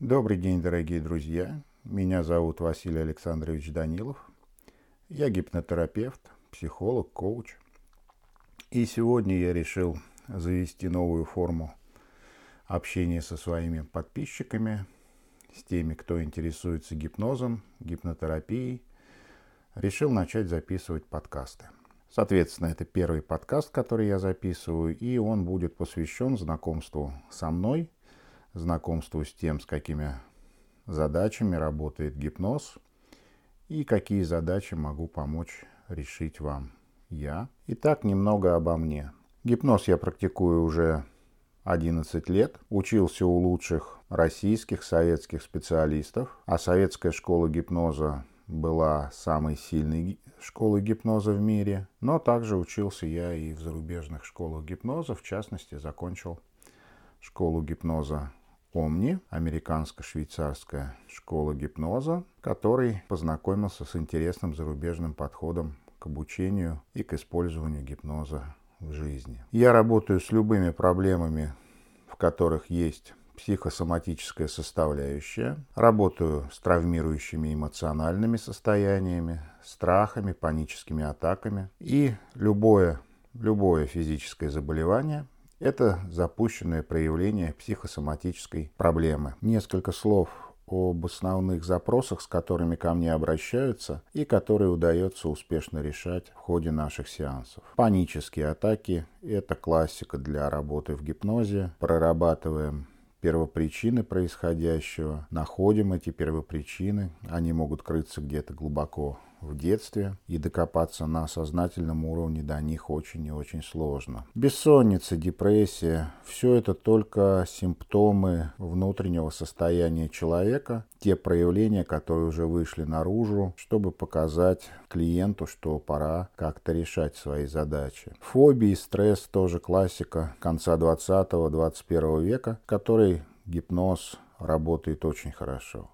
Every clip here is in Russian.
Добрый день, дорогие друзья. Меня зовут Василий Александрович Данилов. Я гипнотерапевт, психолог, коуч. И сегодня я решил завести новую форму общения со своими подписчиками, с теми, кто интересуется гипнозом, гипнотерапией. Решил начать записывать подкасты. Соответственно, это первый подкаст, который я записываю, и он будет посвящен знакомству со мной – знакомству с тем, с какими задачами работает гипноз и какие задачи могу помочь решить вам я. Итак, немного обо мне. Гипноз я практикую уже 11 лет. Учился у лучших российских, советских специалистов. А советская школа гипноза была самой сильной школой гипноза в мире. Но также учился я и в зарубежных школах гипноза. В частности, закончил школу гипноза Омни, американско-швейцарская школа гипноза, который познакомился с интересным зарубежным подходом к обучению и к использованию гипноза в жизни. Я работаю с любыми проблемами, в которых есть психосоматическая составляющая. Работаю с травмирующими эмоциональными состояниями, страхами, паническими атаками. И любое, любое физическое заболевание это запущенное проявление психосоматической проблемы. Несколько слов об основных запросах, с которыми ко мне обращаются и которые удается успешно решать в ходе наших сеансов. Панические атаки – это классика для работы в гипнозе. Прорабатываем первопричины происходящего, находим эти первопричины, они могут крыться где-то глубоко в детстве, и докопаться на сознательном уровне до них очень и очень сложно. Бессонница, депрессия – все это только симптомы внутреннего состояния человека, те проявления, которые уже вышли наружу, чтобы показать клиенту, что пора как-то решать свои задачи. Фобии, стресс – тоже классика конца 20-21 века, который гипноз работает очень хорошо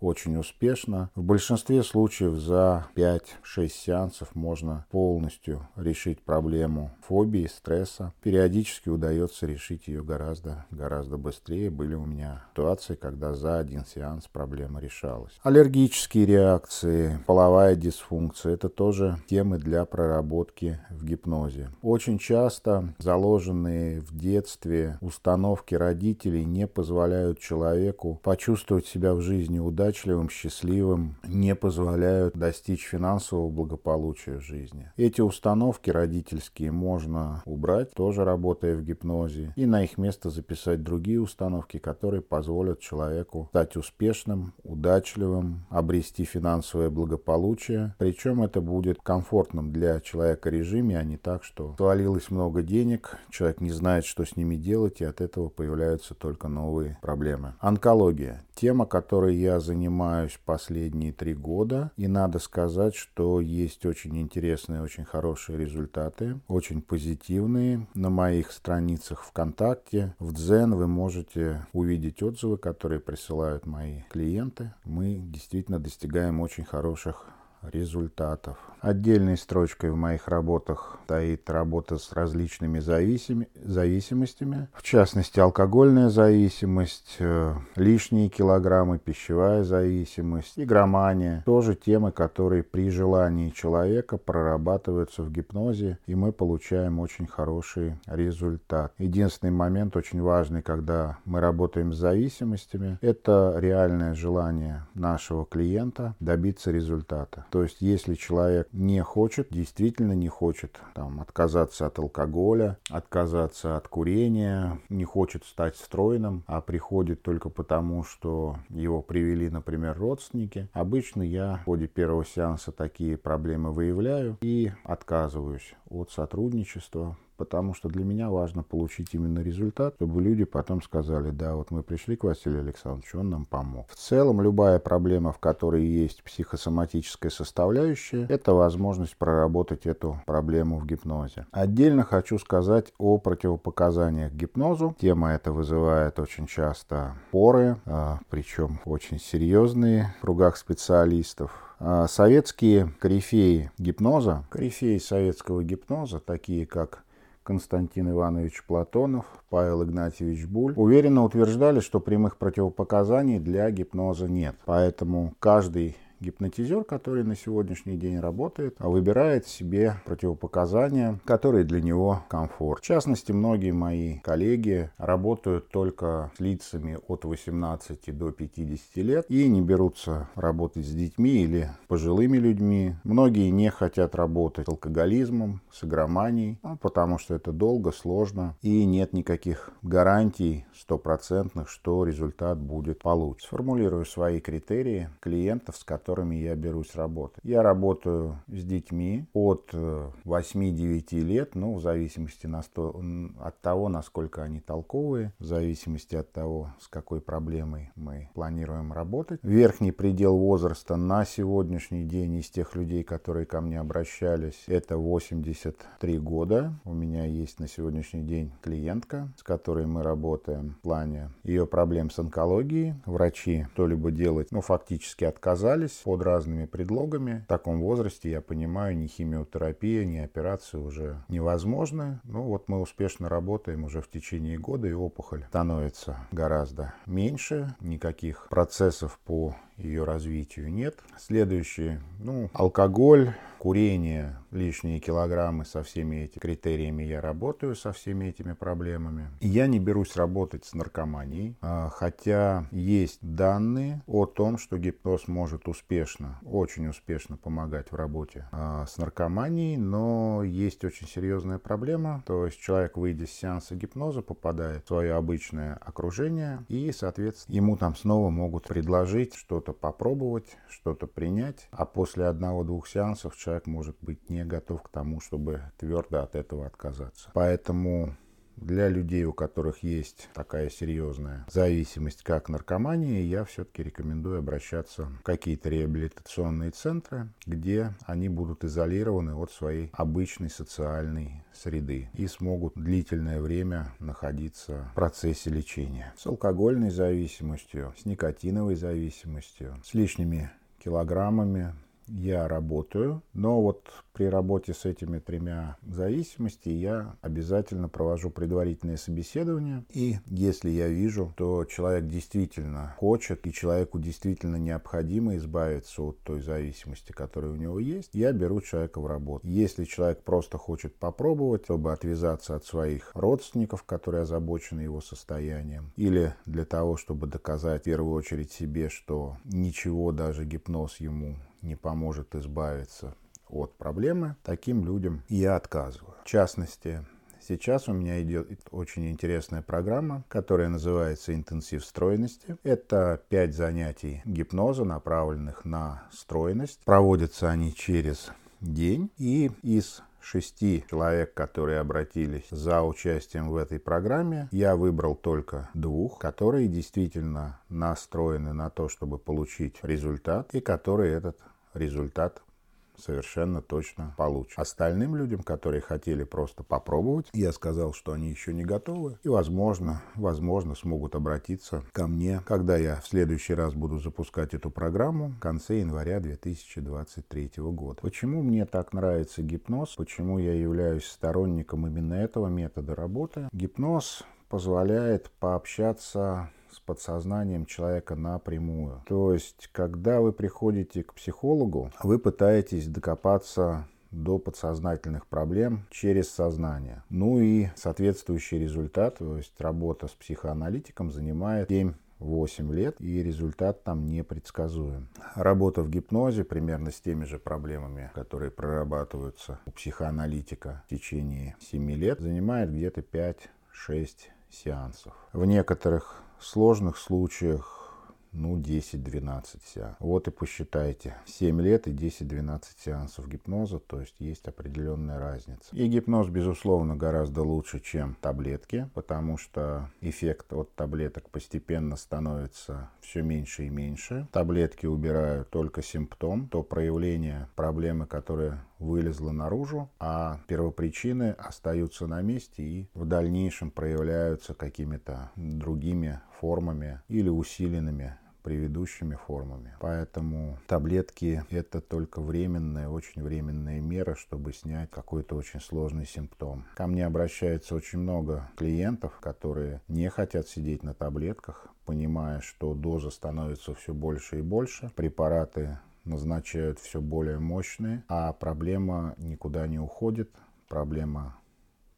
очень успешно. В большинстве случаев за 5-6 сеансов можно полностью решить проблему фобии, стресса. Периодически удается решить ее гораздо, гораздо быстрее. Были у меня ситуации, когда за один сеанс проблема решалась. Аллергические реакции, половая дисфункция – это тоже темы для проработки в гипнозе. Очень часто заложенные в детстве установки родителей не позволяют человеку почувствовать себя в жизни удачно удачливым, счастливым, не позволяют достичь финансового благополучия в жизни. Эти установки родительские можно убрать, тоже работая в гипнозе, и на их место записать другие установки, которые позволят человеку стать успешным, удачливым, обрести финансовое благополучие. Причем это будет комфортным для человека режиме, а не так, что свалилось много денег, человек не знает, что с ними делать, и от этого появляются только новые проблемы. Онкология. Тема, которой я занимаюсь последние три года, и надо сказать, что есть очень интересные, очень хорошие результаты, очень позитивные. На моих страницах ВКонтакте, в Дзен вы можете увидеть отзывы, которые присылают мои клиенты. Мы действительно достигаем очень хороших результатов. Отдельной строчкой в моих работах стоит работа с различными зависими, зависимостями, в частности алкогольная зависимость, э, лишние килограммы, пищевая зависимость, игромания. Тоже темы, которые при желании человека прорабатываются в гипнозе, и мы получаем очень хороший результат. Единственный момент очень важный, когда мы работаем с зависимостями, это реальное желание нашего клиента добиться результата. То есть, если человек не хочет, действительно не хочет там, отказаться от алкоголя, отказаться от курения, не хочет стать стройным, а приходит только потому, что его привели, например, родственники, обычно я в ходе первого сеанса такие проблемы выявляю и отказываюсь от сотрудничества, потому что для меня важно получить именно результат, чтобы люди потом сказали, да, вот мы пришли к Василию Александровичу, он нам помог. В целом, любая проблема, в которой есть психосоматическая составляющая, это возможность проработать эту проблему в гипнозе. Отдельно хочу сказать о противопоказаниях гипнозу. Тема эта вызывает очень часто поры, а, причем очень серьезные в кругах специалистов. А, советские корифеи гипноза, корифеи советского гипноза, такие как Константин Иванович Платонов, Павел Игнатьевич Буль уверенно утверждали, что прямых противопоказаний для гипноза нет. Поэтому каждый гипнотизер, который на сегодняшний день работает, выбирает себе противопоказания, которые для него комфорт. В частности, многие мои коллеги работают только с лицами от 18 до 50 лет и не берутся работать с детьми или пожилыми людьми. Многие не хотят работать с алкоголизмом, с игроманией, ну, потому что это долго, сложно и нет никаких гарантий стопроцентных, что результат будет получен. Сформулирую свои критерии клиентов, с которыми которыми я берусь работать. Я работаю с детьми от 8-9 э, лет, ну, в зависимости от того, насколько они толковые, в зависимости от того, с какой проблемой мы планируем работать. Верхний предел возраста на сегодняшний день из тех людей, которые ко мне обращались, это 83 года. У меня есть на сегодняшний день клиентка, с которой мы работаем в плане ее проблем с онкологией. Врачи что-либо делать, ну, фактически отказались под разными предлогами. В таком возрасте, я понимаю, ни химиотерапия, ни операции уже невозможны. Ну вот мы успешно работаем уже в течение года, и опухоль становится гораздо меньше. Никаких процессов по ее развитию нет. Следующий, ну, алкоголь, курение, лишние килограммы, со всеми этими критериями я работаю, со всеми этими проблемами. Я не берусь работать с наркоманией, а, хотя есть данные о том, что гипноз может успешно, очень успешно помогать в работе а, с наркоманией, но есть очень серьезная проблема, то есть человек, выйдя с сеанса гипноза, попадает в свое обычное окружение, и, соответственно, ему там снова могут предложить что-то попробовать, что-то принять, а после одного-двух сеансов человек может быть не готов к тому, чтобы твердо от этого отказаться. Поэтому для людей, у которых есть такая серьезная зависимость, как наркомания, я все-таки рекомендую обращаться в какие-то реабилитационные центры, где они будут изолированы от своей обычной социальной среды и смогут длительное время находиться в процессе лечения. С алкогольной зависимостью, с никотиновой зависимостью, с лишними килограммами, я работаю, но вот при работе с этими тремя зависимостями я обязательно провожу предварительное собеседование. И если я вижу, что человек действительно хочет и человеку действительно необходимо избавиться от той зависимости, которая у него есть, я беру человека в работу. Если человек просто хочет попробовать, чтобы отвязаться от своих родственников, которые озабочены его состоянием, или для того, чтобы доказать в первую очередь себе, что ничего даже гипноз ему не поможет избавиться от проблемы, таким людям я отказываю. В частности, Сейчас у меня идет очень интересная программа, которая называется «Интенсив стройности». Это пять занятий гипноза, направленных на стройность. Проводятся они через день. И из шести человек, которые обратились за участием в этой программе, я выбрал только двух, которые действительно настроены на то, чтобы получить результат, и которые этот результат совершенно точно получат. Остальным людям, которые хотели просто попробовать, я сказал, что они еще не готовы и, возможно, возможно, смогут обратиться ко мне, когда я в следующий раз буду запускать эту программу в конце января 2023 года. Почему мне так нравится гипноз? Почему я являюсь сторонником именно этого метода работы? Гипноз позволяет пообщаться с подсознанием человека напрямую. То есть, когда вы приходите к психологу, вы пытаетесь докопаться до подсознательных проблем через сознание. Ну и соответствующий результат, то есть работа с психоаналитиком занимает 7 8 лет, и результат там непредсказуем. Работа в гипнозе примерно с теми же проблемами, которые прорабатываются у психоаналитика в течение 7 лет, занимает где-то 5-6 сеансов. В некоторых сложных случаях ну, 10-12 сеансов. Вот и посчитайте. 7 лет и 10-12 сеансов гипноза, то есть есть определенная разница. И гипноз, безусловно, гораздо лучше, чем таблетки, потому что эффект от таблеток постепенно становится все меньше и меньше. Таблетки убирают только симптом, то проявление проблемы, которая вылезла наружу, а первопричины остаются на месте и в дальнейшем проявляются какими-то другими формами или усиленными предыдущими формами. Поэтому таблетки – это только временная, очень временная мера, чтобы снять какой-то очень сложный симптом. Ко мне обращается очень много клиентов, которые не хотят сидеть на таблетках, понимая, что доза становится все больше и больше, препараты назначают все более мощные, а проблема никуда не уходит, проблема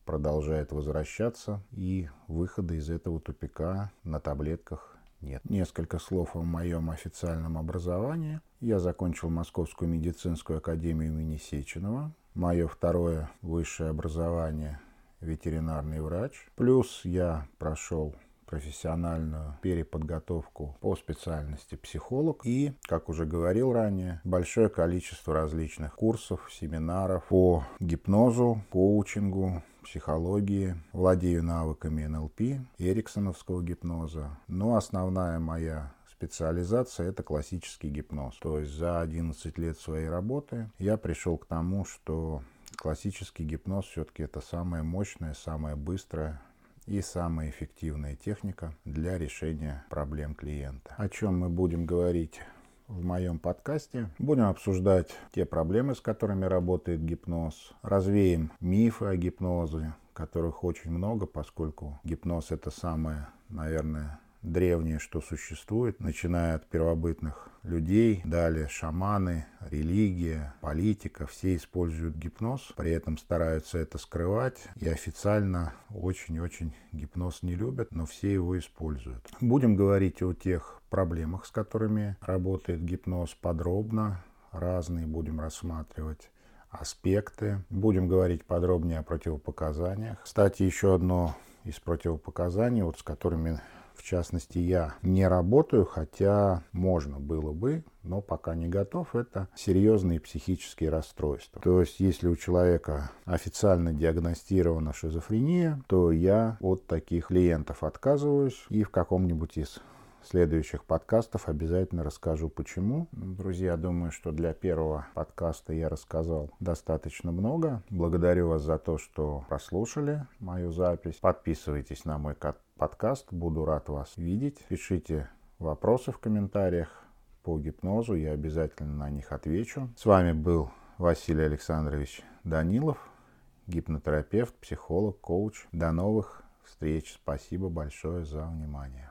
продолжает возвращаться, и выхода из этого тупика на таблетках нет. Несколько слов о моем официальном образовании. Я закончил Московскую медицинскую академию имени Сеченова. Мое второе высшее образование – ветеринарный врач. Плюс я прошел профессиональную переподготовку по специальности психолог. И, как уже говорил ранее, большое количество различных курсов, семинаров по гипнозу, коучингу, психологии, владею навыками НЛП, эриксоновского гипноза, но основная моя специализация – это классический гипноз. То есть за 11 лет своей работы я пришел к тому, что классический гипноз все-таки это самая мощная, самая быстрая и самая эффективная техника для решения проблем клиента. О чем мы будем говорить в моем подкасте. Будем обсуждать те проблемы, с которыми работает гипноз. Развеем мифы о гипнозе, которых очень много, поскольку гипноз это самое, наверное, древнее, что существует, начиная от первобытных людей, далее шаманы, религия, политика, все используют гипноз, при этом стараются это скрывать, и официально очень-очень гипноз не любят, но все его используют. Будем говорить о тех проблемах, с которыми работает гипноз подробно, разные будем рассматривать аспекты. Будем говорить подробнее о противопоказаниях. Кстати, еще одно из противопоказаний, вот с которыми в частности, я не работаю, хотя можно было бы, но пока не готов. Это серьезные психические расстройства. То есть, если у человека официально диагностирована шизофрения, то я от таких клиентов отказываюсь и в каком-нибудь из следующих подкастов обязательно расскажу почему. Друзья, думаю, что для первого подкаста я рассказал достаточно много. Благодарю вас за то, что прослушали мою запись. Подписывайтесь на мой подкаст, буду рад вас видеть. Пишите вопросы в комментариях по гипнозу, я обязательно на них отвечу. С вами был Василий Александрович Данилов, гипнотерапевт, психолог, коуч. До новых встреч. Спасибо большое за внимание.